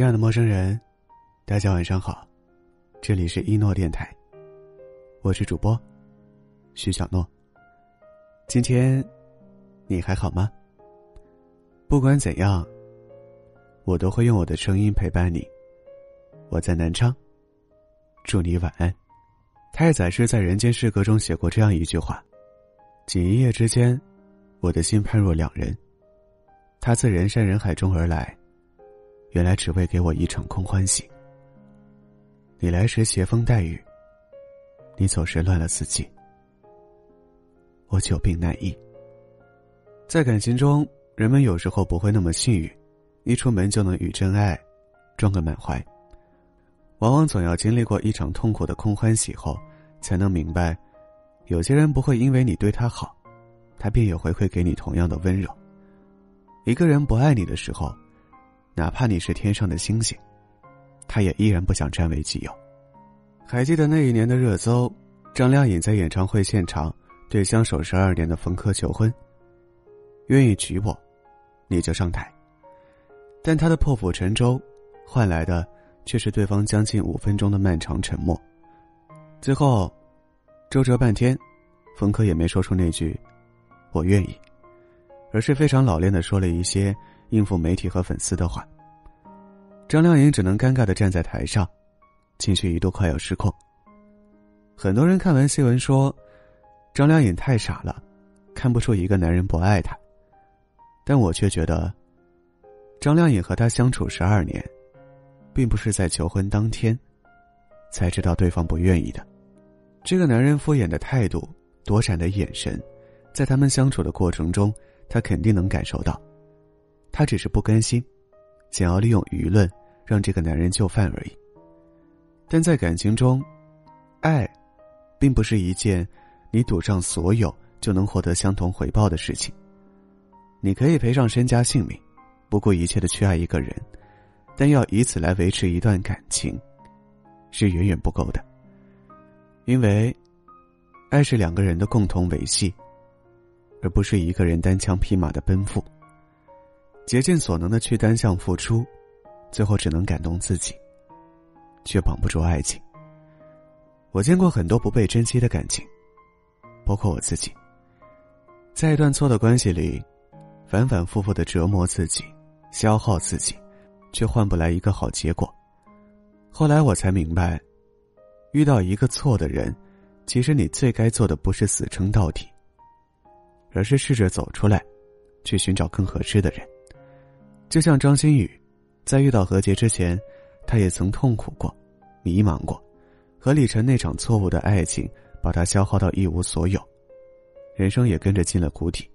亲爱的陌生人，大家晚上好，这里是一诺电台，我是主播徐小诺。今天你还好吗？不管怎样，我都会用我的声音陪伴你。我在南昌，祝你晚安。太宰治在《人间失格》中写过这样一句话：“仅一夜之间，我的心判若两人。他自人山人海中而来。”原来只为给我一场空欢喜。你来时携风带雨，你走时乱了四季。我久病难医。在感情中，人们有时候不会那么幸运，一出门就能与真爱撞个满怀。往往总要经历过一场痛苦的空欢喜后，才能明白，有些人不会因为你对他好，他便也回馈给你同样的温柔。一个人不爱你的时候。哪怕你是天上的星星，他也依然不想占为己有。还记得那一年的热搜，张靓颖在演唱会现场对相守十二年的冯轲求婚：“愿意娶我，你就上台。”但他的破釜沉舟，换来的却是对方将近五分钟的漫长沉默。最后，周折半天，冯轲也没说出那句“我愿意”，而是非常老练的说了一些。应付媒体和粉丝的话，张靓颖只能尴尬的站在台上，情绪一度快要失控。很多人看完新闻说，张靓颖太傻了，看不出一个男人不爱她。但我却觉得，张靓颖和他相处十二年，并不是在求婚当天，才知道对方不愿意的。这个男人敷衍的态度、躲闪的眼神，在他们相处的过程中，他肯定能感受到。他只是不甘心，想要利用舆论让这个男人就范而已。但在感情中，爱，并不是一件你赌上所有就能获得相同回报的事情。你可以赔上身家性命，不顾一切的去爱一个人，但要以此来维持一段感情，是远远不够的。因为，爱是两个人的共同维系，而不是一个人单枪匹马的奔赴。竭尽所能的去单向付出，最后只能感动自己，却绑不住爱情。我见过很多不被珍惜的感情，包括我自己。在一段错的关系里，反反复复的折磨自己，消耗自己，却换不来一个好结果。后来我才明白，遇到一个错的人，其实你最该做的不是死撑到底，而是试着走出来，去寻找更合适的人。就像张馨予，在遇到何洁之前，他也曾痛苦过、迷茫过，和李晨那场错误的爱情把他消耗到一无所有，人生也跟着进了谷底。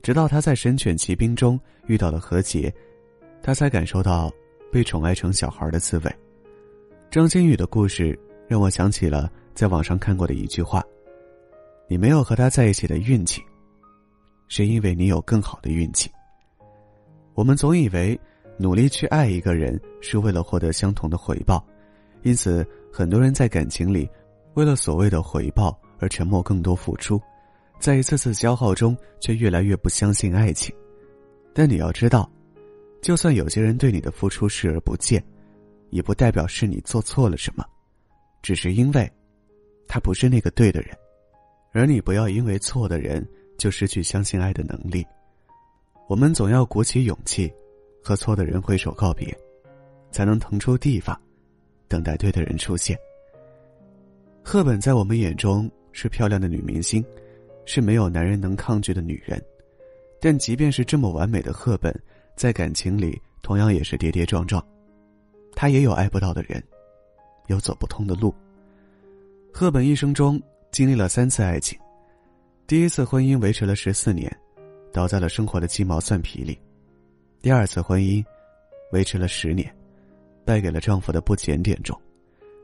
直到他在《神犬奇兵》中遇到了何洁，他才感受到被宠爱成小孩的滋味。张馨予的故事让我想起了在网上看过的一句话：“你没有和他在一起的运气，是因为你有更好的运气。”我们总以为努力去爱一个人是为了获得相同的回报，因此很多人在感情里为了所谓的回报而沉默更多付出，在一次次消耗中却越来越不相信爱情。但你要知道，就算有些人对你的付出视而不见，也不代表是你做错了什么，只是因为，他不是那个对的人，而你不要因为错的人就失去相信爱的能力。我们总要鼓起勇气，和错的人挥手告别，才能腾出地方，等待对的人出现。赫本在我们眼中是漂亮的女明星，是没有男人能抗拒的女人，但即便是这么完美的赫本，在感情里同样也是跌跌撞撞，她也有爱不到的人，有走不通的路。赫本一生中经历了三次爱情，第一次婚姻维持了十四年。倒在了生活的鸡毛蒜皮里，第二次婚姻维持了十年，败给了丈夫的不检点中，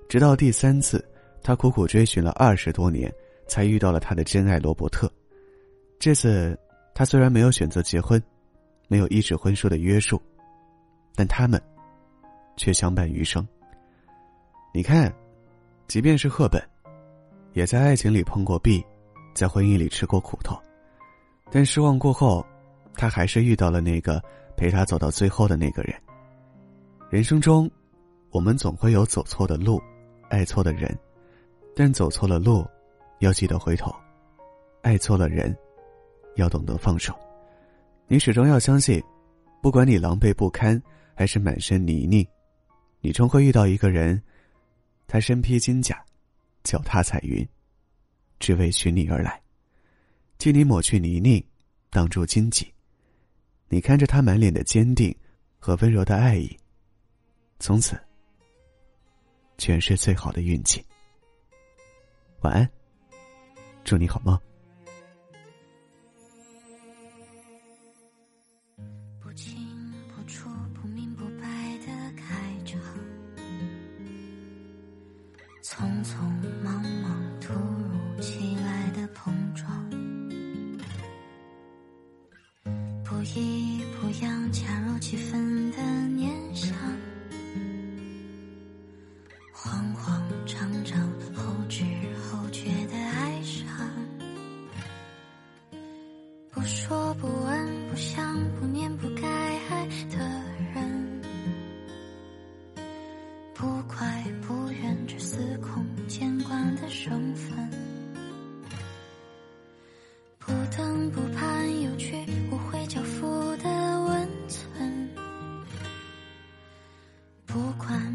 直到第三次，她苦苦追寻了二十多年，才遇到了她的真爱罗伯特。这次，她虽然没有选择结婚，没有一纸婚书的约束，但他们却相伴余生。你看，即便是赫本，也在爱情里碰过壁，在婚姻里吃过苦头。但失望过后，他还是遇到了那个陪他走到最后的那个人。人生中，我们总会有走错的路，爱错的人，但走错了路，要记得回头；爱错了人，要懂得放手。你始终要相信，不管你狼狈不堪，还是满身泥泞，你终会遇到一个人，他身披金甲，脚踏彩云，只为寻你而来，替你抹去泥泞，挡住荆棘。你看着他满脸的坚定和温柔的爱意。从此，全是最好的运气。晚安，祝你好梦。不清不楚、不明不白的开场，匆匆忙忙、突如其来的碰这样恰如其分的念想慌慌张张后知后觉的爱上不说不问不想不念不该爱的不管